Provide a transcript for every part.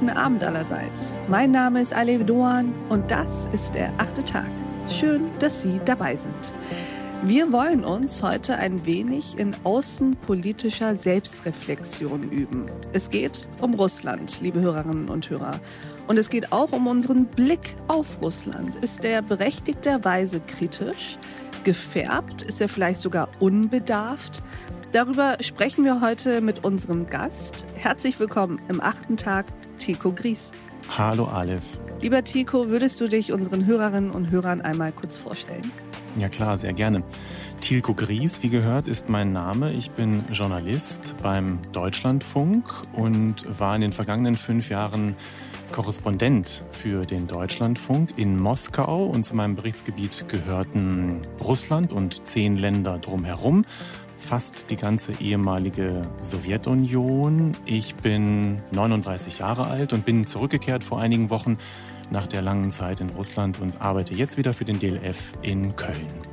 guten Abend allerseits. Mein Name ist Alev Doan und das ist der achte Tag. Schön, dass Sie dabei sind. Wir wollen uns heute ein wenig in außenpolitischer Selbstreflexion üben. Es geht um Russland, liebe Hörerinnen und Hörer. Und es geht auch um unseren Blick auf Russland. Ist der berechtigterweise kritisch? Gefärbt? Ist er vielleicht sogar unbedarft? Darüber sprechen wir heute mit unserem Gast. Herzlich willkommen im achten Tag, Tico Gries. Hallo Aleph. Lieber Tico, würdest du dich unseren Hörerinnen und Hörern einmal kurz vorstellen? Ja klar, sehr gerne. Tilko Gries, wie gehört, ist mein Name. Ich bin Journalist beim Deutschlandfunk und war in den vergangenen fünf Jahren Korrespondent für den Deutschlandfunk in Moskau und zu meinem Berichtsgebiet gehörten Russland und zehn Länder drumherum, fast die ganze ehemalige Sowjetunion. Ich bin 39 Jahre alt und bin zurückgekehrt vor einigen Wochen nach der langen Zeit in Russland und arbeite jetzt wieder für den DLF in Köln.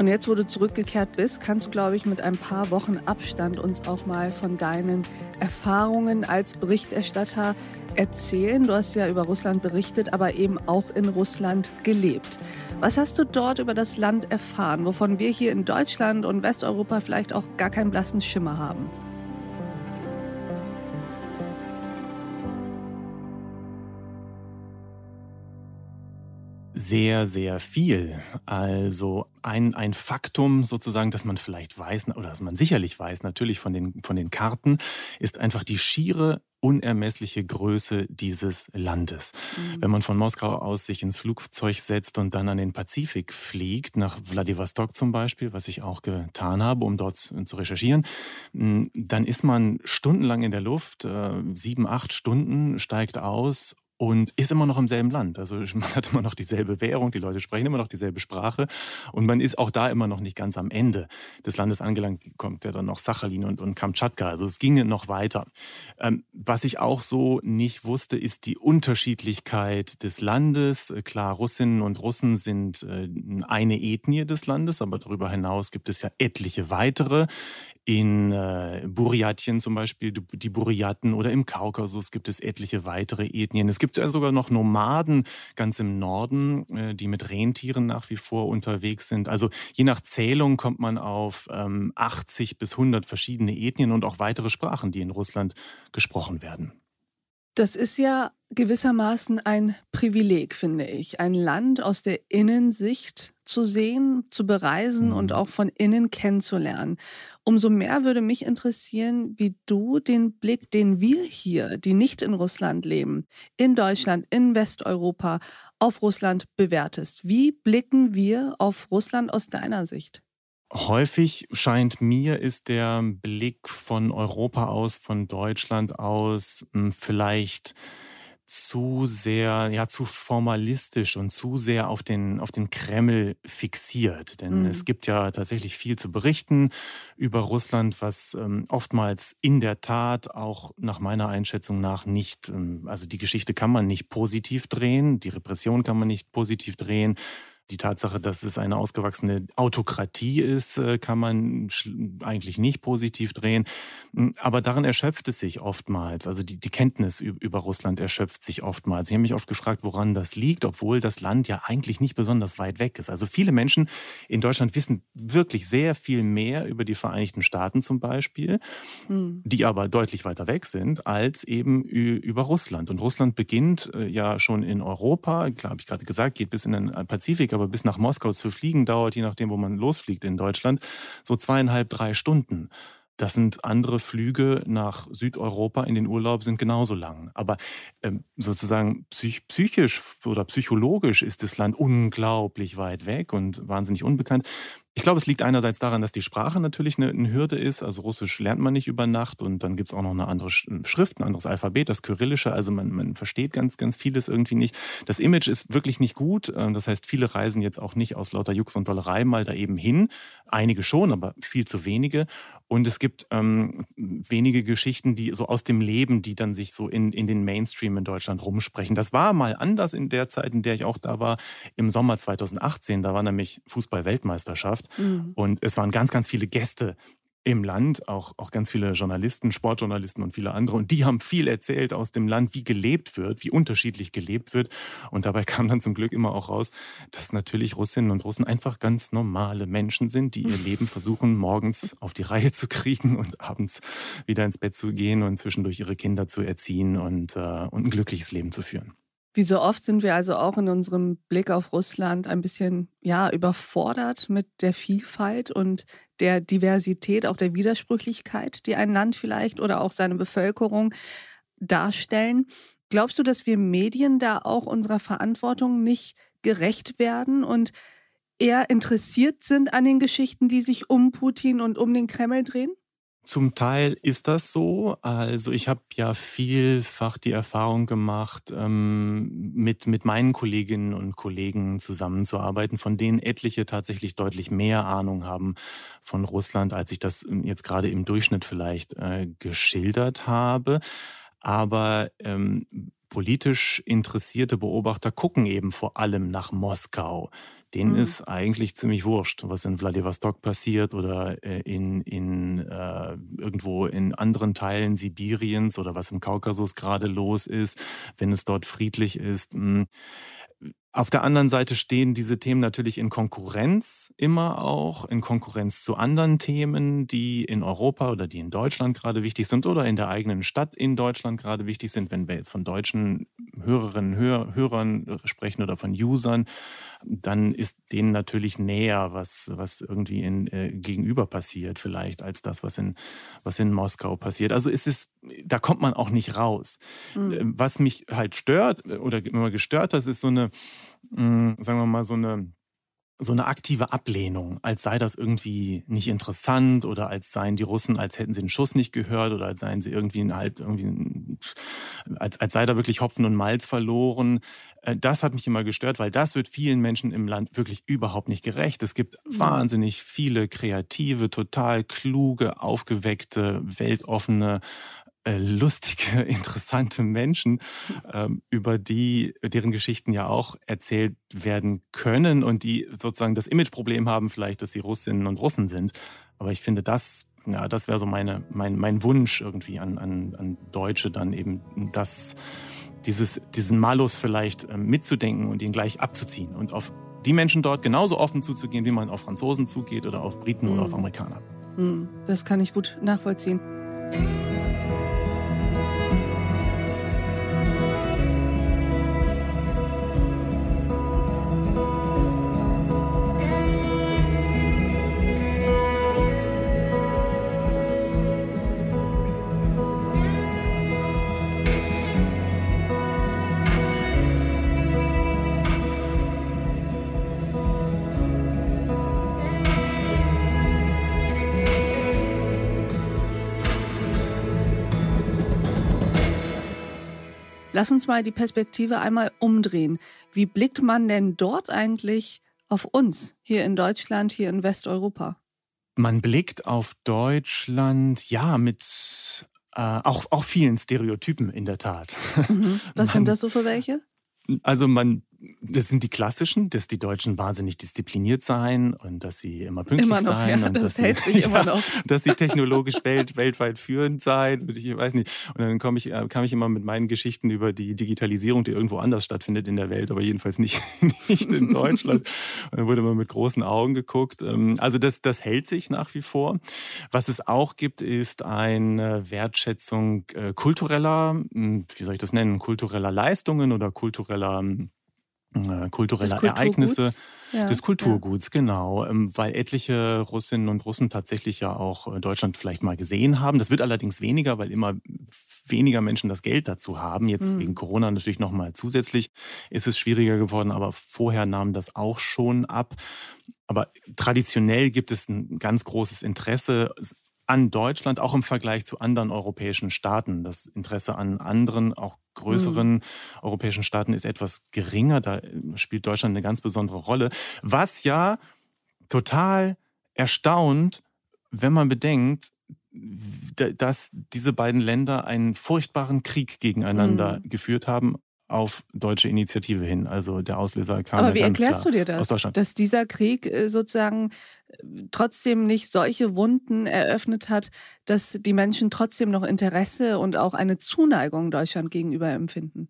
Und jetzt, wo du zurückgekehrt bist, kannst du, glaube ich, mit ein paar Wochen Abstand uns auch mal von deinen Erfahrungen als Berichterstatter erzählen. Du hast ja über Russland berichtet, aber eben auch in Russland gelebt. Was hast du dort über das Land erfahren, wovon wir hier in Deutschland und Westeuropa vielleicht auch gar keinen blassen Schimmer haben? Sehr, sehr viel. Also ein, ein Faktum sozusagen, dass man vielleicht weiß oder dass man sicherlich weiß, natürlich von den, von den Karten, ist einfach die schiere unermessliche Größe dieses Landes. Mhm. Wenn man von Moskau aus sich ins Flugzeug setzt und dann an den Pazifik fliegt, nach Vladivostok zum Beispiel, was ich auch getan habe, um dort zu recherchieren, dann ist man stundenlang in der Luft, äh, sieben, acht Stunden, steigt aus und ist immer noch im selben Land. Also man hat immer noch dieselbe Währung, die Leute sprechen immer noch dieselbe Sprache und man ist auch da immer noch nicht ganz am Ende des Landes angelangt. Kommt ja dann noch Sachalin und, und Kamtschatka. Also es ginge noch weiter. Ähm, was ich auch so nicht wusste, ist die Unterschiedlichkeit des Landes. Klar, Russinnen und Russen sind äh, eine Ethnie des Landes, aber darüber hinaus gibt es ja etliche weitere. In äh, Buryatien zum Beispiel, die Buryaten oder im Kaukasus gibt es etliche weitere Ethnien. Es gibt ja sogar noch Nomaden ganz im Norden, äh, die mit Rentieren nach wie vor unterwegs sind. Also je nach Zählung kommt man auf ähm, 80 bis 100 verschiedene Ethnien und auch weitere Sprachen, die in Russland gesprochen werden. Das ist ja gewissermaßen ein Privileg, finde ich. Ein Land aus der Innensicht zu sehen, zu bereisen mhm. und auch von innen kennenzulernen. Umso mehr würde mich interessieren, wie du den Blick, den wir hier, die nicht in Russland leben, in Deutschland, in Westeuropa, auf Russland bewertest. Wie blicken wir auf Russland aus deiner Sicht? Häufig scheint mir, ist der Blick von Europa aus, von Deutschland aus hm, vielleicht zu sehr, ja, zu formalistisch und zu sehr auf den, auf den Kreml fixiert. Denn mhm. es gibt ja tatsächlich viel zu berichten über Russland, was ähm, oftmals in der Tat auch nach meiner Einschätzung nach nicht, ähm, also die Geschichte kann man nicht positiv drehen, die Repression kann man nicht positiv drehen, die Tatsache, dass es eine ausgewachsene Autokratie ist, äh, kann man eigentlich nicht positiv drehen. Hm, aber darin erschöpft es sich oftmals. Also die, die Kenntnis über Russland erschöpft sich oftmals. Ich habe mich oft gefragt, woran das liegt, obwohl das Land ja eigentlich nicht besonders weit weg ist. Also viele Menschen in Deutschland wissen wirklich sehr viel mehr über die Vereinigten Staaten zum Beispiel, hm. die aber deutlich weiter weg sind, als eben über Russland. Und Russland beginnt äh, ja schon in Europa, klar habe ich gerade gesagt, geht bis in den Pazifik, aber bis nach Moskau zu fliegen dauert, je nachdem, wo man losfliegt in Deutschland, so zweieinhalb, drei Stunden. Das sind andere Flüge nach Südeuropa in den Urlaub sind genauso lang. Aber ähm, sozusagen psych psychisch oder psychologisch ist das Land unglaublich weit weg und wahnsinnig unbekannt. Ich glaube, es liegt einerseits daran, dass die Sprache natürlich eine, eine Hürde ist. Also Russisch lernt man nicht über Nacht und dann gibt es auch noch eine andere Schrift, ein anderes Alphabet, das Kyrillische. Also man, man versteht ganz, ganz vieles irgendwie nicht. Das Image ist wirklich nicht gut. Ähm, das heißt, viele reisen jetzt auch nicht aus lauter Jux und Dollerei mal da eben hin. Einige schon, aber viel zu wenige. Und es gibt ähm, wenige Geschichten, die so aus dem Leben, die dann sich so in, in den Mainstream in Deutschland rumsprechen. Das war mal anders in der Zeit, in der ich auch da war, im Sommer 2018. Da war nämlich Fußball-Weltmeisterschaft. Mhm. Und es waren ganz, ganz viele Gäste im Land, auch, auch ganz viele Journalisten, Sportjournalisten und viele andere. Und die haben viel erzählt aus dem Land, wie gelebt wird, wie unterschiedlich gelebt wird. Und dabei kam dann zum Glück immer auch raus, dass natürlich Russinnen und Russen einfach ganz normale Menschen sind, die ihr Leben versuchen, morgens auf die Reihe zu kriegen und abends wieder ins Bett zu gehen und zwischendurch ihre Kinder zu erziehen und, äh, und ein glückliches Leben zu führen. Wie so oft sind wir also auch in unserem Blick auf Russland ein bisschen ja überfordert mit der Vielfalt und der Diversität, auch der Widersprüchlichkeit, die ein Land vielleicht oder auch seine Bevölkerung darstellen. Glaubst du, dass wir Medien da auch unserer Verantwortung nicht gerecht werden und eher interessiert sind an den Geschichten, die sich um Putin und um den Kreml drehen? Zum Teil ist das so. Also ich habe ja vielfach die Erfahrung gemacht, ähm, mit, mit meinen Kolleginnen und Kollegen zusammenzuarbeiten, von denen etliche tatsächlich deutlich mehr Ahnung haben von Russland, als ich das ähm, jetzt gerade im Durchschnitt vielleicht äh, geschildert habe. Aber ähm, politisch interessierte Beobachter gucken eben vor allem nach Moskau denen mhm. ist eigentlich ziemlich wurscht, was in Vladivostok passiert oder äh, in, in äh, irgendwo in anderen Teilen Sibiriens oder was im Kaukasus gerade los ist, wenn es dort friedlich ist. Hm. Auf der anderen Seite stehen diese Themen natürlich in Konkurrenz immer auch, in Konkurrenz zu anderen Themen, die in Europa oder die in Deutschland gerade wichtig sind oder in der eigenen Stadt in Deutschland gerade wichtig sind. Wenn wir jetzt von deutschen Hörerinnen, Hör, Hörern sprechen oder von Usern, dann ist denen natürlich näher, was, was irgendwie in, äh, gegenüber passiert vielleicht, als das, was in, was in Moskau passiert. Also es ist, da kommt man auch nicht raus. Mhm. Was mich halt stört oder immer gestört hat, ist so eine mh, sagen wir mal, so eine so eine aktive Ablehnung, als sei das irgendwie nicht interessant oder als seien die Russen, als hätten sie den Schuss nicht gehört oder als seien sie irgendwie halt irgendwie, als, als sei da wirklich Hopfen und Malz verloren. Äh, das hat mich immer gestört, weil das wird vielen Menschen im Land wirklich überhaupt nicht gerecht. Es gibt wahnsinnig viele kreative, total kluge, aufgeweckte, weltoffene äh, lustige, interessante Menschen, ähm, über die, deren Geschichten ja auch erzählt werden können und die sozusagen das Imageproblem haben, vielleicht, dass sie Russinnen und Russen sind. Aber ich finde, das, ja, das wäre so meine, mein, mein Wunsch irgendwie an, an, an Deutsche, dann eben das, dieses, diesen Malus vielleicht ähm, mitzudenken und ihn gleich abzuziehen und auf die Menschen dort genauso offen zuzugehen, wie man auf Franzosen zugeht oder auf Briten mhm. oder auf Amerikaner. Mhm. Das kann ich gut nachvollziehen. Lass uns mal die Perspektive einmal umdrehen. Wie blickt man denn dort eigentlich auf uns hier in Deutschland, hier in Westeuropa? Man blickt auf Deutschland, ja, mit äh, auch, auch vielen Stereotypen in der Tat. Mhm. Was man, sind das so für welche? Also man das sind die klassischen, dass die Deutschen wahnsinnig diszipliniert seien und dass sie immer pünktlich immer noch, seien ja, und das dass, hält sie, sich immer noch. dass sie technologisch welt, weltweit führend seien und ich weiß nicht. Und dann komme ich, äh, kam ich immer mit meinen Geschichten über die Digitalisierung, die irgendwo anders stattfindet in der Welt, aber jedenfalls nicht, nicht in Deutschland. Und dann wurde immer mit großen Augen geguckt. Ähm, also das, das hält sich nach wie vor. Was es auch gibt, ist eine Wertschätzung äh, kultureller, hm, wie soll ich das nennen, kultureller Leistungen oder kultureller äh, kultureller Ereignisse ja, des Kulturguts, ja. genau, ähm, weil etliche Russinnen und Russen tatsächlich ja auch äh, Deutschland vielleicht mal gesehen haben. Das wird allerdings weniger, weil immer weniger Menschen das Geld dazu haben. Jetzt mhm. wegen Corona natürlich noch mal zusätzlich ist es schwieriger geworden, aber vorher nahm das auch schon ab. Aber traditionell gibt es ein ganz großes Interesse an Deutschland, auch im Vergleich zu anderen europäischen Staaten. Das Interesse an anderen, auch größeren mhm. europäischen Staaten ist etwas geringer. Da spielt Deutschland eine ganz besondere Rolle. Was ja total erstaunt, wenn man bedenkt, dass diese beiden Länder einen furchtbaren Krieg gegeneinander mhm. geführt haben auf deutsche Initiative hin. Also der Auslöser kam. Aber wie erklärst du dir das? Dass dieser Krieg äh, sozusagen trotzdem nicht solche Wunden eröffnet hat, dass die Menschen trotzdem noch Interesse und auch eine Zuneigung Deutschland gegenüber empfinden?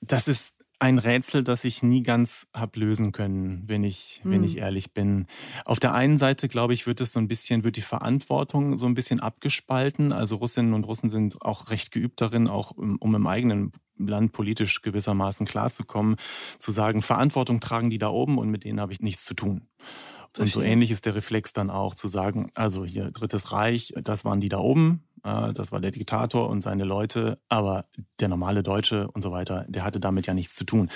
Das ist ein Rätsel, das ich nie ganz habe lösen können, wenn ich, hm. wenn ich ehrlich bin. Auf der einen Seite, glaube ich, wird es so ein bisschen, wird die Verantwortung so ein bisschen abgespalten. Also Russinnen und Russen sind auch recht geübt darin, auch um, um im eigenen Land politisch gewissermaßen klarzukommen, zu sagen, Verantwortung tragen die da oben und mit denen habe ich nichts zu tun. Und so ähnlich ist der Reflex dann auch zu sagen, also hier Drittes Reich, das waren die da oben, äh, das war der Diktator und seine Leute, aber der normale Deutsche und so weiter, der hatte damit ja nichts zu tun.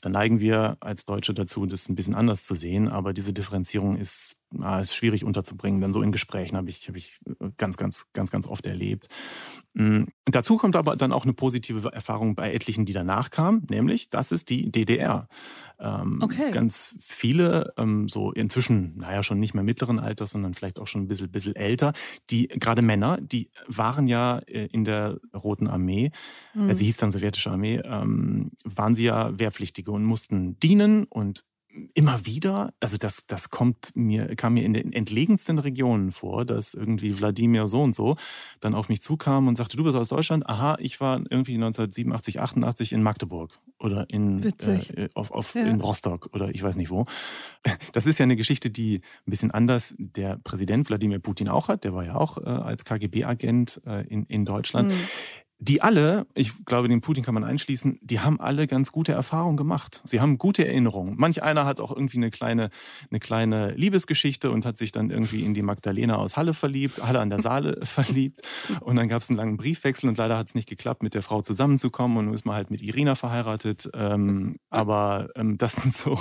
Dann neigen wir als Deutsche dazu, das ein bisschen anders zu sehen, aber diese Differenzierung ist, ist schwierig unterzubringen. Dann so in Gesprächen habe ich, hab ich ganz, ganz, ganz, ganz oft erlebt. Mm, dazu kommt aber dann auch eine positive Erfahrung bei etlichen, die danach kamen, nämlich das ist die DDR. Ähm, okay. Ganz viele, ähm, so inzwischen, naja, schon nicht mehr mittleren Alters, sondern vielleicht auch schon ein bisschen, bisschen älter, die, gerade Männer, die waren ja äh, in der Roten Armee, mhm. sie hieß dann sowjetische Armee, ähm, waren sie ja Wehrpflichtige und mussten dienen und immer wieder, also das, das kommt mir, kam mir in den entlegensten Regionen vor, dass irgendwie Wladimir so und so dann auf mich zukam und sagte, du bist aus Deutschland? Aha, ich war irgendwie 1987, 88 in Magdeburg oder in, äh, auf, auf, ja. in Rostock oder ich weiß nicht wo. Das ist ja eine Geschichte, die ein bisschen anders der Präsident Wladimir Putin auch hat. Der war ja auch äh, als KGB-Agent äh, in, in Deutschland. Mhm die alle, ich glaube, den Putin kann man einschließen, die haben alle ganz gute Erfahrungen gemacht. Sie haben gute Erinnerungen. Manch einer hat auch irgendwie eine kleine, eine kleine Liebesgeschichte und hat sich dann irgendwie in die Magdalena aus Halle verliebt, Halle an der Saale verliebt. Und dann gab es einen langen Briefwechsel und leider hat es nicht geklappt, mit der Frau zusammenzukommen. Und nun ist man halt mit Irina verheiratet. Ähm, aber ähm, das sind so,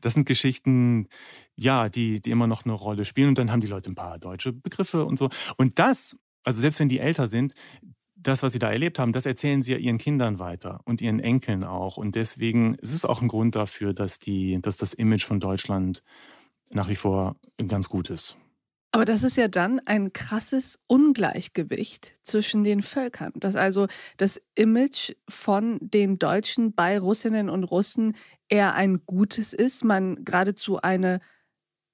das sind Geschichten, ja, die, die immer noch eine Rolle spielen. Und dann haben die Leute ein paar deutsche Begriffe und so. Und das also selbst wenn die älter sind, das, was sie da erlebt haben, das erzählen sie ja ihren Kindern weiter und ihren Enkeln auch. Und deswegen ist es auch ein Grund dafür, dass, die, dass das Image von Deutschland nach wie vor ganz gut ist. Aber das ist ja dann ein krasses Ungleichgewicht zwischen den Völkern. Dass also das Image von den Deutschen bei Russinnen und Russen eher ein gutes ist, man geradezu eine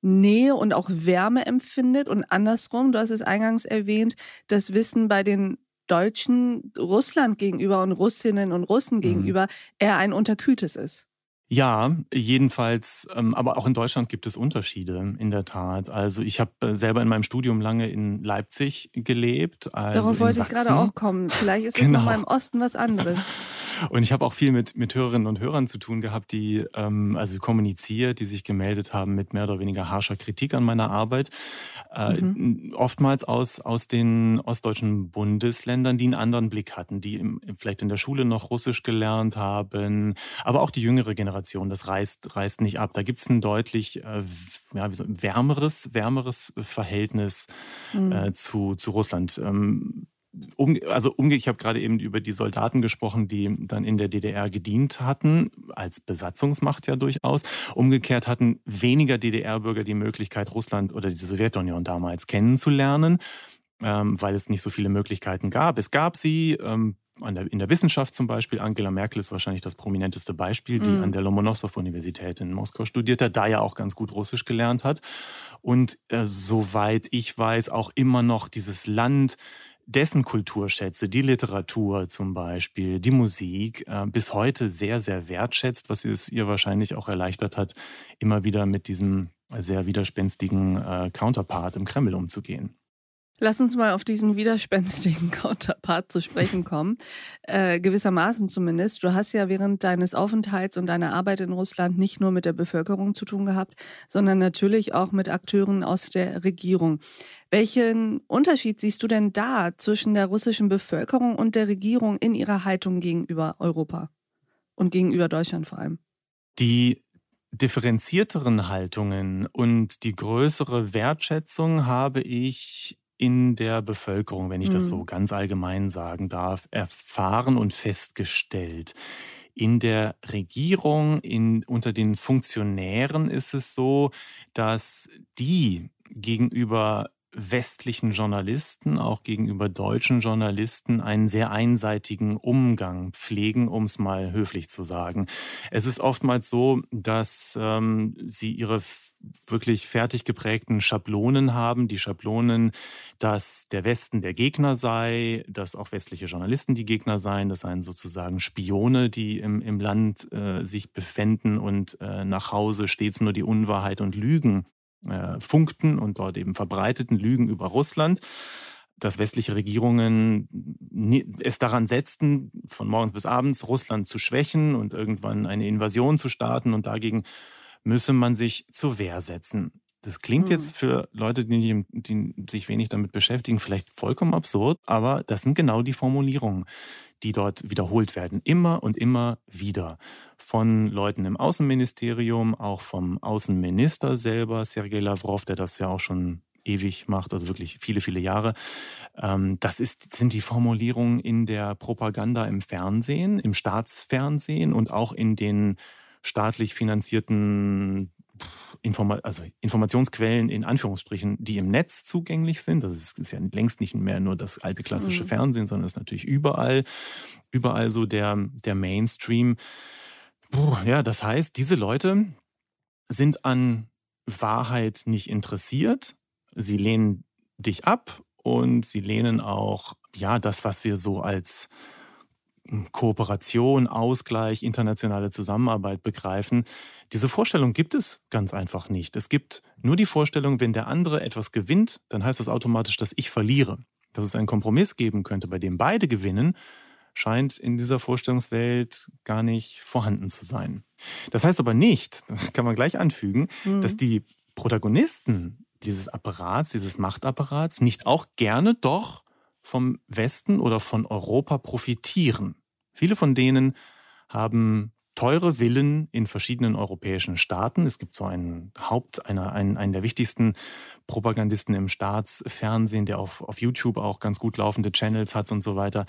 Nähe und auch Wärme empfindet und andersrum, du hast es eingangs erwähnt, das Wissen bei den Deutschen Russland gegenüber und Russinnen und Russen mhm. gegenüber mhm. eher ein unterkühltes ist. Ja, jedenfalls, ähm, aber auch in Deutschland gibt es Unterschiede, in der Tat. Also ich habe äh, selber in meinem Studium lange in Leipzig gelebt. Also Darauf wollte ich gerade auch kommen. Vielleicht ist genau. es nochmal im Osten was anderes. Und ich habe auch viel mit, mit Hörerinnen und Hörern zu tun gehabt, die ähm, also kommuniziert, die sich gemeldet haben mit mehr oder weniger harscher Kritik an meiner Arbeit. Äh, mhm. Oftmals aus, aus den ostdeutschen Bundesländern, die einen anderen Blick hatten, die im, vielleicht in der Schule noch Russisch gelernt haben, aber auch die jüngere Generation, das reißt, reißt nicht ab. Da gibt es ein deutlich äh, ja, so, wärmeres, wärmeres Verhältnis mhm. äh, zu, zu Russland. Ähm, um, also umge ich habe gerade eben über die Soldaten gesprochen, die dann in der DDR gedient hatten, als Besatzungsmacht ja durchaus. Umgekehrt hatten weniger DDR-Bürger die Möglichkeit, Russland oder die Sowjetunion damals kennenzulernen, ähm, weil es nicht so viele Möglichkeiten gab. Es gab sie, ähm, der, in der Wissenschaft zum Beispiel, Angela Merkel ist wahrscheinlich das prominenteste Beispiel, die mhm. an der Lomonossow-Universität in Moskau studiert hat, da ja auch ganz gut Russisch gelernt hat. Und äh, soweit ich weiß, auch immer noch dieses Land dessen Kulturschätze, die Literatur zum Beispiel, die Musik, äh, bis heute sehr, sehr wertschätzt, was es ihr wahrscheinlich auch erleichtert hat, immer wieder mit diesem sehr widerspenstigen äh, Counterpart im Kreml umzugehen. Lass uns mal auf diesen widerspenstigen Counterpart zu sprechen kommen. Äh, gewissermaßen zumindest. Du hast ja während deines Aufenthalts und deiner Arbeit in Russland nicht nur mit der Bevölkerung zu tun gehabt, sondern natürlich auch mit Akteuren aus der Regierung. Welchen Unterschied siehst du denn da zwischen der russischen Bevölkerung und der Regierung in ihrer Haltung gegenüber Europa und gegenüber Deutschland vor allem? Die differenzierteren Haltungen und die größere Wertschätzung habe ich in der Bevölkerung, wenn ich das so mhm. ganz allgemein sagen darf, erfahren und festgestellt. In der Regierung, in, unter den Funktionären ist es so, dass die gegenüber westlichen Journalisten, auch gegenüber deutschen Journalisten, einen sehr einseitigen Umgang pflegen, um es mal höflich zu sagen. Es ist oftmals so, dass ähm, sie ihre wirklich fertig geprägten Schablonen haben. Die Schablonen, dass der Westen der Gegner sei, dass auch westliche Journalisten die Gegner seien, das seien sozusagen Spione, die im, im Land äh, sich befänden und äh, nach Hause stets nur die Unwahrheit und Lügen äh, funkten und dort eben verbreiteten Lügen über Russland dass westliche Regierungen es daran setzten, von morgens bis abends Russland zu schwächen und irgendwann eine Invasion zu starten und dagegen müsse man sich zur Wehr setzen. Das klingt mhm. jetzt für Leute, die, die, sich wenig damit beschäftigen, vielleicht vollkommen absurd, aber das sind genau die Formulierungen, die dort wiederholt werden. Immer und immer wieder. Von Leuten im Außenministerium, auch vom Außenminister selber, Sergei Lavrov, der das ja auch schon ewig macht, also wirklich viele, viele Jahre. Ähm, das ist, sind die Formulierungen in der Propaganda im Fernsehen, im Staatsfernsehen und auch in den staatlich finanzierten Informa also Informationsquellen in Anführungsstrichen, die im Netz zugänglich sind. Das ist, ist ja längst nicht mehr nur das alte klassische mhm. Fernsehen, sondern ist natürlich überall, überall so der, der Mainstream. Puh, ja, das heißt, diese Leute sind an Wahrheit nicht interessiert. Sie lehnen dich ab und sie lehnen auch, ja, das, was wir so als Kooperation, Ausgleich, internationale Zusammenarbeit begreifen. Diese Vorstellung gibt es ganz einfach nicht. Es gibt nur die Vorstellung, wenn der andere etwas gewinnt, dann heißt das automatisch, dass ich verliere. Dass es einen Kompromiss geben könnte, bei dem beide gewinnen, scheint in dieser Vorstellungswelt gar nicht vorhanden zu sein. Das heißt aber nicht, das kann man gleich anfügen, mhm. dass die Protagonisten dieses Apparats, dieses Machtapparats nicht auch gerne doch vom Westen oder von Europa profitieren. Viele von denen haben teure Villen in verschiedenen europäischen Staaten. Es gibt so einen Haupt, einer, einen, einen der wichtigsten Propagandisten im Staatsfernsehen, der auf, auf YouTube auch ganz gut laufende Channels hat und so weiter.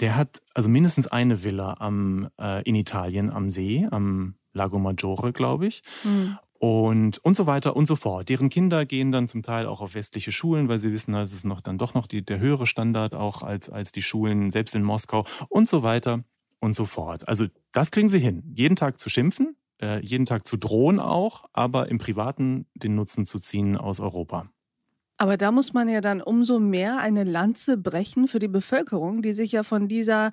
Der hat also mindestens eine Villa am, äh, in Italien am See, am Lago Maggiore, glaube ich. Mhm und, und so weiter und so fort. Deren Kinder gehen dann zum Teil auch auf westliche Schulen, weil sie wissen, das ist noch dann doch noch die, der höhere Standard auch als, als die Schulen, selbst in Moskau und so weiter und so fort. Also das kriegen sie hin. Jeden Tag zu schimpfen, äh, jeden Tag zu drohen auch, aber im Privaten den Nutzen zu ziehen aus Europa. Aber da muss man ja dann umso mehr eine Lanze brechen für die Bevölkerung, die sich ja von dieser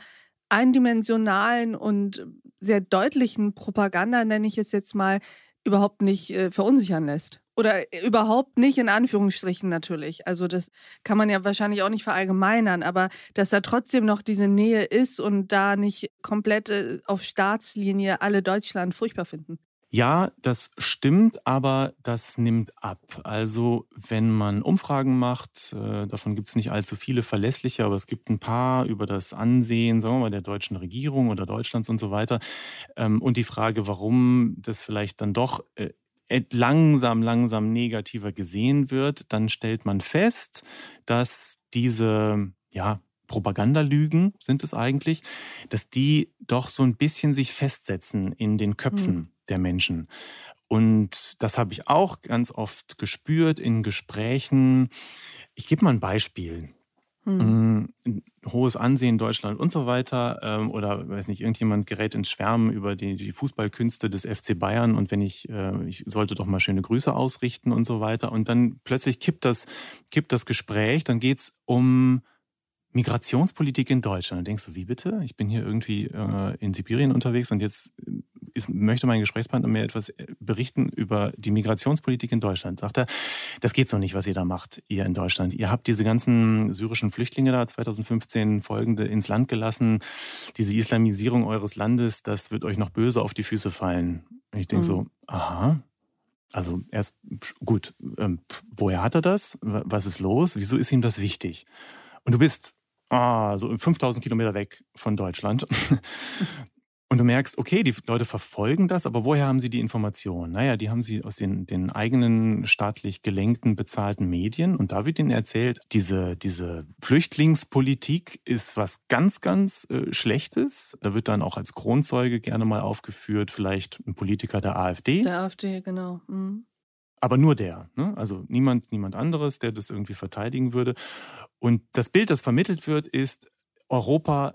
eindimensionalen und sehr deutlichen Propaganda, nenne ich es jetzt mal, überhaupt nicht äh, verunsichern lässt. Oder äh, überhaupt nicht in Anführungsstrichen natürlich. Also das kann man ja wahrscheinlich auch nicht verallgemeinern, aber dass da trotzdem noch diese Nähe ist und da nicht komplett äh, auf Staatslinie alle Deutschland furchtbar finden. Ja, das stimmt, aber das nimmt ab. Also wenn man Umfragen macht, äh, davon gibt es nicht allzu viele verlässliche, aber es gibt ein paar über das Ansehen, sagen wir mal, der deutschen Regierung oder Deutschlands und so weiter. Ähm, und die Frage, warum das vielleicht dann doch äh, langsam, langsam negativer gesehen wird, dann stellt man fest, dass diese, ja, Propagandalügen sind es eigentlich, dass die doch so ein bisschen sich festsetzen in den Köpfen. Mhm der Menschen. Und das habe ich auch ganz oft gespürt in Gesprächen. Ich gebe mal ein Beispiel. Hm. Mm, hohes Ansehen in Deutschland und so weiter. Ähm, oder weiß nicht, irgendjemand gerät ins Schwärmen über die, die Fußballkünste des FC Bayern und wenn ich, äh, ich sollte doch mal schöne Grüße ausrichten und so weiter. Und dann plötzlich kippt das, kippt das Gespräch, dann geht es um Migrationspolitik in Deutschland. Dann denkst du, wie bitte? Ich bin hier irgendwie äh, in Sibirien unterwegs und jetzt ist, möchte mein Gesprächspartner mir etwas äh, berichten über die Migrationspolitik in Deutschland. Sagt er, das geht so nicht, was ihr da macht, ihr in Deutschland. Ihr habt diese ganzen syrischen Flüchtlinge da 2015 folgende ins Land gelassen. Diese Islamisierung eures Landes, das wird euch noch böse auf die Füße fallen. Ich denke mhm. so, aha, also erst gut, ähm, woher hat er das? Was ist los? Wieso ist ihm das wichtig? Und du bist ah, so 5000 Kilometer weg von Deutschland. Und du merkst, okay, die Leute verfolgen das, aber woher haben sie die Informationen? Naja, die haben sie aus den, den eigenen staatlich gelenkten, bezahlten Medien. Und da wird ihnen erzählt, diese, diese Flüchtlingspolitik ist was ganz, ganz äh, Schlechtes. Da wird dann auch als Kronzeuge gerne mal aufgeführt, vielleicht ein Politiker der AfD. Der AfD, genau. Mhm. Aber nur der. Ne? Also niemand, niemand anderes, der das irgendwie verteidigen würde. Und das Bild, das vermittelt wird, ist, Europa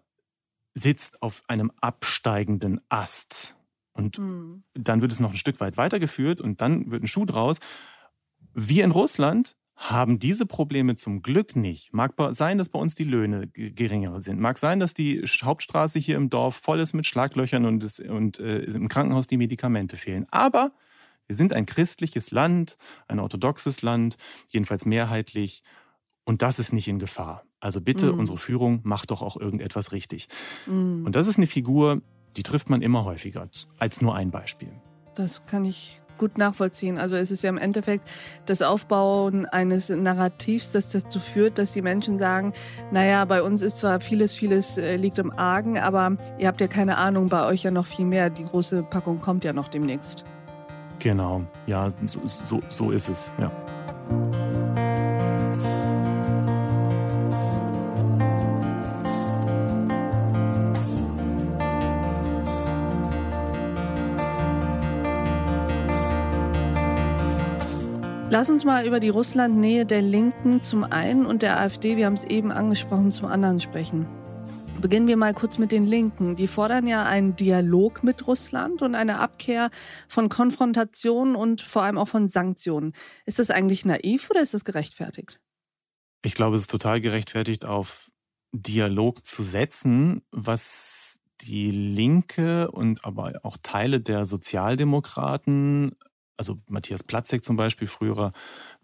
sitzt auf einem absteigenden Ast. Und mhm. dann wird es noch ein Stück weit weitergeführt und dann wird ein Schuh draus. Wir in Russland haben diese Probleme zum Glück nicht. Mag sein, dass bei uns die Löhne geringer sind. Mag sein, dass die Hauptstraße hier im Dorf voll ist mit Schlaglöchern und, es, und äh, im Krankenhaus die Medikamente fehlen. Aber wir sind ein christliches Land, ein orthodoxes Land, jedenfalls mehrheitlich. Und das ist nicht in Gefahr. Also bitte, mm. unsere Führung macht doch auch irgendetwas richtig. Mm. Und das ist eine Figur, die trifft man immer häufiger, als nur ein Beispiel. Das kann ich gut nachvollziehen. Also es ist ja im Endeffekt das Aufbauen eines Narrativs, das dazu führt, dass die Menschen sagen, naja, bei uns ist zwar vieles, vieles äh, liegt im Argen, aber ihr habt ja keine Ahnung, bei euch ja noch viel mehr. Die große Packung kommt ja noch demnächst. Genau, ja, so, so, so ist es, ja. Lass uns mal über die Russlandnähe der Linken zum einen und der AfD, wir haben es eben angesprochen, zum anderen sprechen. Beginnen wir mal kurz mit den Linken. Die fordern ja einen Dialog mit Russland und eine Abkehr von Konfrontationen und vor allem auch von Sanktionen. Ist das eigentlich naiv oder ist das gerechtfertigt? Ich glaube, es ist total gerechtfertigt, auf Dialog zu setzen, was die Linke und aber auch Teile der Sozialdemokraten also Matthias Platzek zum Beispiel, früherer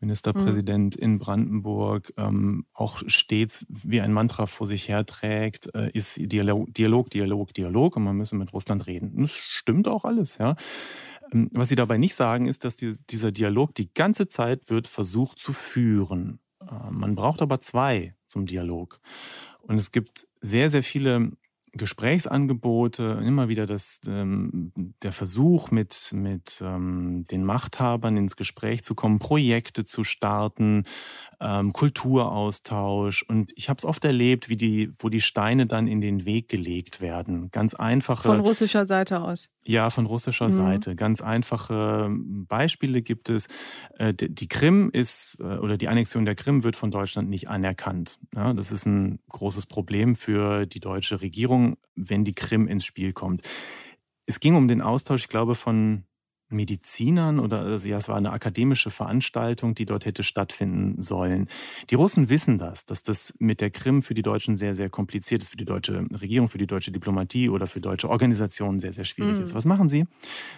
Ministerpräsident mhm. in Brandenburg, ähm, auch stets wie ein Mantra vor sich herträgt, äh, ist Dialog, Dialog, Dialog, Dialog und man müsse mit Russland reden. das stimmt auch alles, ja. Ähm, was sie dabei nicht sagen, ist, dass die, dieser Dialog die ganze Zeit wird versucht zu führen. Äh, man braucht aber zwei zum Dialog. Und es gibt sehr, sehr viele Gesprächsangebote, immer wieder das, ähm, der Versuch, mit, mit ähm, den Machthabern ins Gespräch zu kommen, Projekte zu starten, ähm, Kulturaustausch. Und ich habe es oft erlebt, wie die, wo die Steine dann in den Weg gelegt werden. Ganz einfache. Von russischer Seite aus. Ja, von russischer mhm. Seite. Ganz einfache Beispiele gibt es. Äh, die Krim ist, äh, oder die Annexion der Krim wird von Deutschland nicht anerkannt. Ja, das ist ein großes Problem für die deutsche Regierung, wenn die Krim ins Spiel kommt. Es ging um den Austausch, ich glaube, von Medizinern oder also ja, es war eine akademische Veranstaltung, die dort hätte stattfinden sollen. Die Russen wissen das, dass das mit der Krim für die Deutschen sehr, sehr kompliziert ist, für die deutsche Regierung, für die deutsche Diplomatie oder für deutsche Organisationen sehr, sehr schwierig mhm. ist. Was machen sie?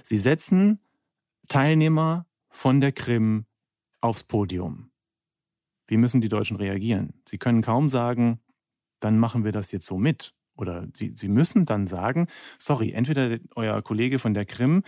Sie setzen Teilnehmer von der Krim aufs Podium. Wie müssen die Deutschen reagieren? Sie können kaum sagen, dann machen wir das jetzt so mit. Oder sie, sie müssen dann sagen, sorry, entweder euer Kollege von der Krim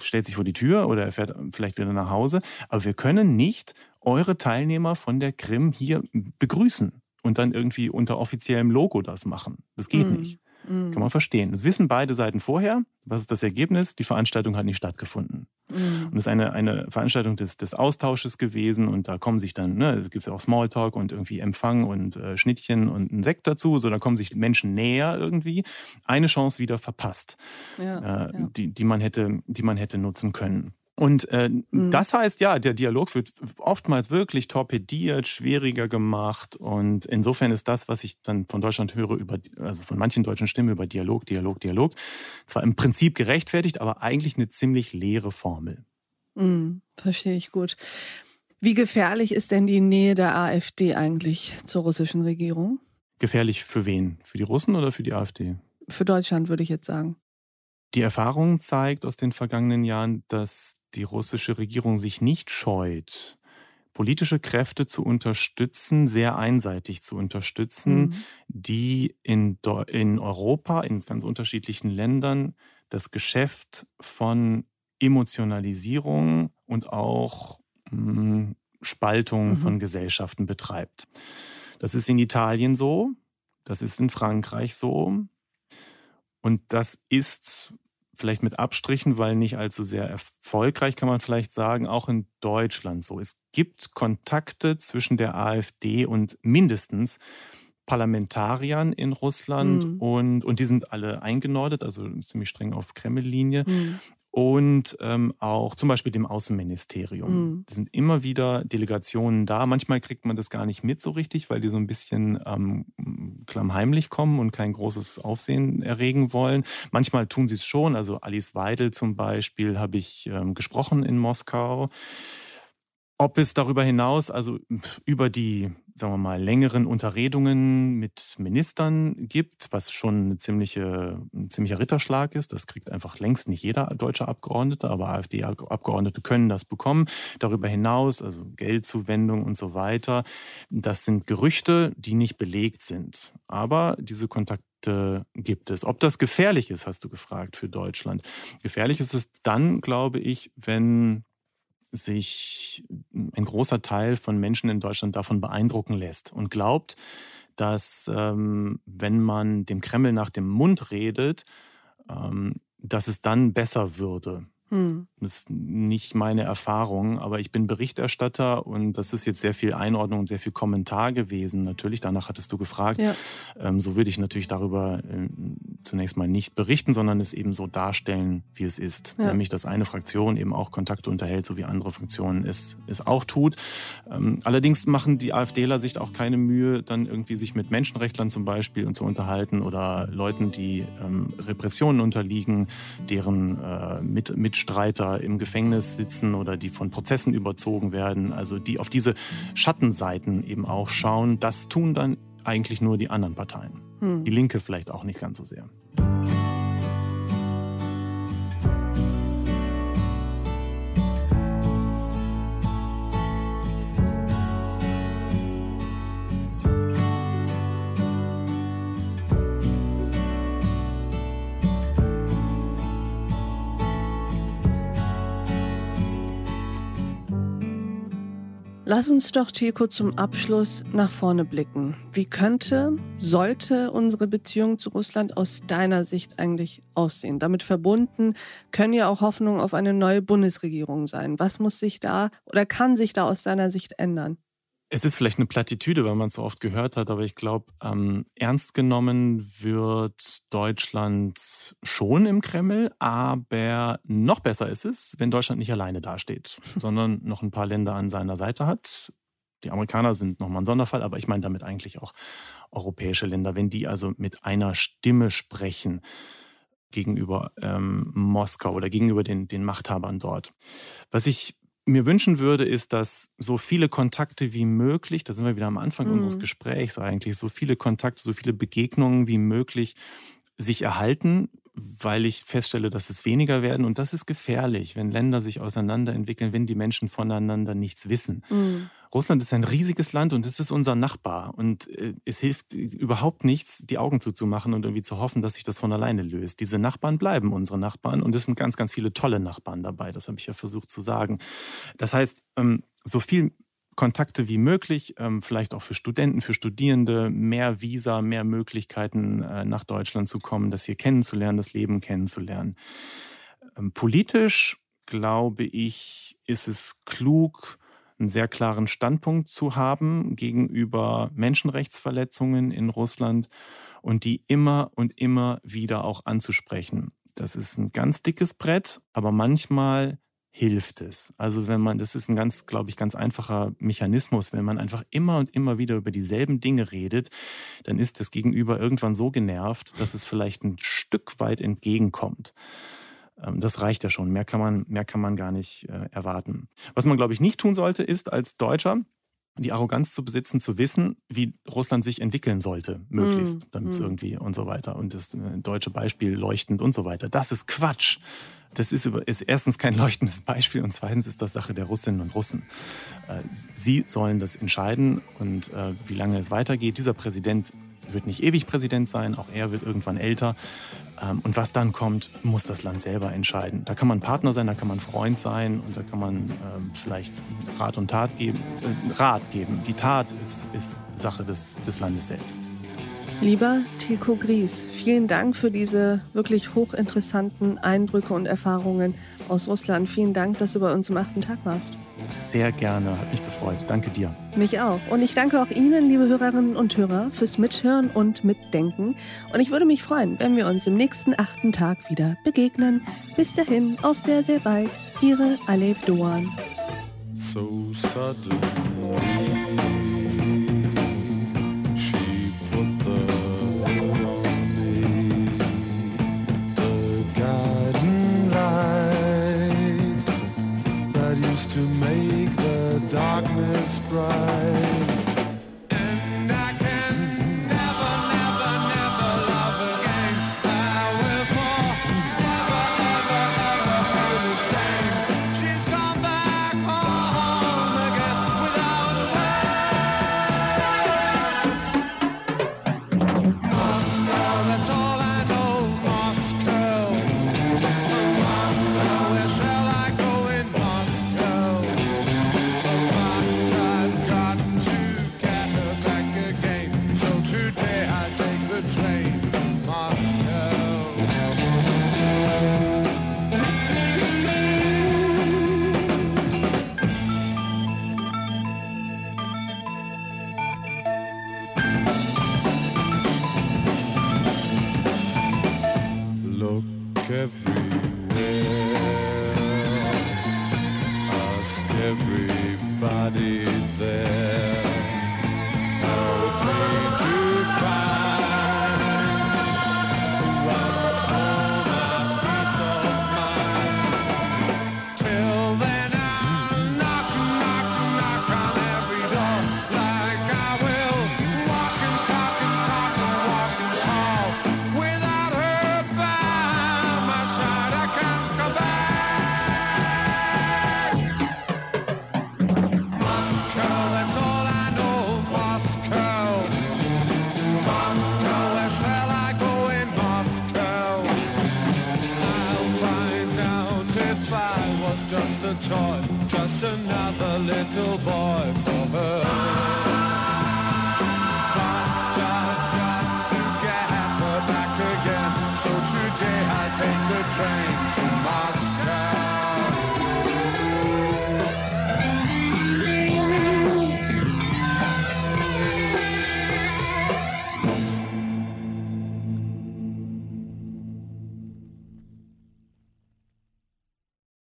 stellt sich vor die Tür oder er fährt vielleicht wieder nach Hause. Aber wir können nicht eure Teilnehmer von der Krim hier begrüßen und dann irgendwie unter offiziellem Logo das machen. Das geht mm. nicht. Mm. Kann man verstehen. Das wissen beide Seiten vorher. Was ist das Ergebnis? Die Veranstaltung hat nicht stattgefunden. Mm. Und es ist eine, eine Veranstaltung des, des Austausches gewesen und da kommen sich dann, ne, gibt es ja auch Smalltalk und irgendwie Empfang und äh, Schnittchen und ein Sekt dazu, so da kommen sich Menschen näher irgendwie. Eine Chance wieder verpasst, ja, äh, ja. Die, die, man hätte, die man hätte nutzen können. Und äh, mhm. das heißt, ja, der Dialog wird oftmals wirklich torpediert, schwieriger gemacht. Und insofern ist das, was ich dann von Deutschland höre, über, also von manchen deutschen Stimmen über Dialog, Dialog, Dialog, zwar im Prinzip gerechtfertigt, aber eigentlich eine ziemlich leere Formel. Mhm, verstehe ich gut. Wie gefährlich ist denn die Nähe der AfD eigentlich zur russischen Regierung? Gefährlich für wen? Für die Russen oder für die AfD? Für Deutschland würde ich jetzt sagen. Die Erfahrung zeigt aus den vergangenen Jahren, dass die russische Regierung sich nicht scheut, politische Kräfte zu unterstützen, sehr einseitig zu unterstützen, mhm. die in, in Europa, in ganz unterschiedlichen Ländern, das Geschäft von Emotionalisierung und auch mh, hm, Spaltung mhm. von Gesellschaften betreibt. Das ist in Italien so, das ist in Frankreich so. Und das ist vielleicht mit Abstrichen, weil nicht allzu sehr erfolgreich, kann man vielleicht sagen, auch in Deutschland so. Es gibt Kontakte zwischen der AfD und mindestens Parlamentariern in Russland mhm. und, und die sind alle eingenordet, also ziemlich streng auf Kreml-Linie. Mhm. Und ähm, auch zum Beispiel dem Außenministerium. Mhm. Es sind immer wieder Delegationen da. Manchmal kriegt man das gar nicht mit so richtig, weil die so ein bisschen ähm, klammheimlich kommen und kein großes Aufsehen erregen wollen. Manchmal tun sie es schon. Also Alice Weidel zum Beispiel habe ich ähm, gesprochen in Moskau. Ob es darüber hinaus, also über die, sagen wir mal, längeren Unterredungen mit Ministern gibt, was schon eine ziemliche, ein ziemlicher Ritterschlag ist, das kriegt einfach längst nicht jeder deutsche Abgeordnete, aber AfD-Abgeordnete können das bekommen. Darüber hinaus, also Geldzuwendung und so weiter, das sind Gerüchte, die nicht belegt sind. Aber diese Kontakte gibt es. Ob das gefährlich ist, hast du gefragt für Deutschland. Gefährlich ist es dann, glaube ich, wenn sich ein großer Teil von Menschen in Deutschland davon beeindrucken lässt und glaubt, dass ähm, wenn man dem Kreml nach dem Mund redet, ähm, dass es dann besser würde. Hm. Das ist nicht meine Erfahrung, aber ich bin Berichterstatter und das ist jetzt sehr viel Einordnung und sehr viel Kommentar gewesen. Natürlich, danach hattest du gefragt. Ja. Ähm, so würde ich natürlich darüber äh, zunächst mal nicht berichten, sondern es eben so darstellen, wie es ist. Ja. Nämlich, dass eine Fraktion eben auch Kontakte unterhält, so wie andere Fraktionen es, es auch tut. Ähm, allerdings machen die AfDler sich auch keine Mühe, dann irgendwie sich mit Menschenrechtlern zum Beispiel und zu unterhalten oder Leuten, die ähm, Repressionen unterliegen, deren äh, mit, Mitstreiter im Gefängnis sitzen oder die von Prozessen überzogen werden, also die auf diese Schattenseiten eben auch schauen, das tun dann eigentlich nur die anderen Parteien. Hm. Die Linke vielleicht auch nicht ganz so sehr. Lass uns doch, Tilko, zum Abschluss nach vorne blicken. Wie könnte, sollte unsere Beziehung zu Russland aus deiner Sicht eigentlich aussehen? Damit verbunden können ja auch Hoffnungen auf eine neue Bundesregierung sein. Was muss sich da oder kann sich da aus deiner Sicht ändern? Es ist vielleicht eine Plattitüde, weil man es so oft gehört hat, aber ich glaube, ähm, ernst genommen wird Deutschland schon im Kreml, aber noch besser ist es, wenn Deutschland nicht alleine dasteht, sondern noch ein paar Länder an seiner Seite hat. Die Amerikaner sind nochmal ein Sonderfall, aber ich meine damit eigentlich auch europäische Länder, wenn die also mit einer Stimme sprechen gegenüber ähm, Moskau oder gegenüber den, den Machthabern dort. Was ich mir wünschen würde, ist, dass so viele Kontakte wie möglich, da sind wir wieder am Anfang mhm. unseres Gesprächs eigentlich, so viele Kontakte, so viele Begegnungen wie möglich sich erhalten, weil ich feststelle, dass es weniger werden. Und das ist gefährlich, wenn Länder sich auseinanderentwickeln, wenn die Menschen voneinander nichts wissen. Mhm. Russland ist ein riesiges Land und es ist unser Nachbar. Und äh, es hilft überhaupt nichts, die Augen zuzumachen und irgendwie zu hoffen, dass sich das von alleine löst. Diese Nachbarn bleiben unsere Nachbarn und es sind ganz, ganz viele tolle Nachbarn dabei. Das habe ich ja versucht zu sagen. Das heißt, ähm, so viel Kontakte wie möglich, ähm, vielleicht auch für Studenten, für Studierende, mehr Visa, mehr Möglichkeiten äh, nach Deutschland zu kommen, das hier kennenzulernen, das Leben kennenzulernen. Ähm, politisch, glaube ich, ist es klug, einen sehr klaren Standpunkt zu haben gegenüber Menschenrechtsverletzungen in Russland und die immer und immer wieder auch anzusprechen. Das ist ein ganz dickes Brett, aber manchmal hilft es. Also wenn man, das ist ein ganz, glaube ich, ganz einfacher Mechanismus, wenn man einfach immer und immer wieder über dieselben Dinge redet, dann ist das Gegenüber irgendwann so genervt, dass es vielleicht ein Stück weit entgegenkommt. Ähm, das reicht ja schon. Mehr kann man, mehr kann man gar nicht äh, erwarten. Was man, glaube ich, nicht tun sollte, ist als Deutscher die Arroganz zu besitzen, zu wissen, wie Russland sich entwickeln sollte, möglichst, mm, damit es mm. irgendwie und so weiter. Und das äh, deutsche Beispiel leuchtend und so weiter. Das ist Quatsch. Das ist, ist erstens kein leuchtendes Beispiel und zweitens ist das Sache der Russinnen und Russen. Äh, sie sollen das entscheiden und äh, wie lange es weitergeht. Dieser Präsident wird nicht ewig Präsident sein, auch er wird irgendwann älter. Ähm, und was dann kommt, muss das Land selber entscheiden. Da kann man Partner sein, da kann man Freund sein und da kann man ähm, vielleicht Rat und Tat geben. Äh, Rat geben. Die Tat ist, ist Sache des, des Landes selbst. Lieber Tilko Gries, vielen Dank für diese wirklich hochinteressanten Eindrücke und Erfahrungen aus Russland. Vielen Dank, dass du bei uns im achten Tag warst. Sehr gerne. Hat mich gefreut. Danke dir. Mich auch. Und ich danke auch Ihnen, liebe Hörerinnen und Hörer, fürs Mithören und Mitdenken. Und ich würde mich freuen, wenn wir uns im nächsten achten Tag wieder begegnen. Bis dahin, auf sehr, sehr bald. Ihre Alev Doan. So suddenly. darkness cries.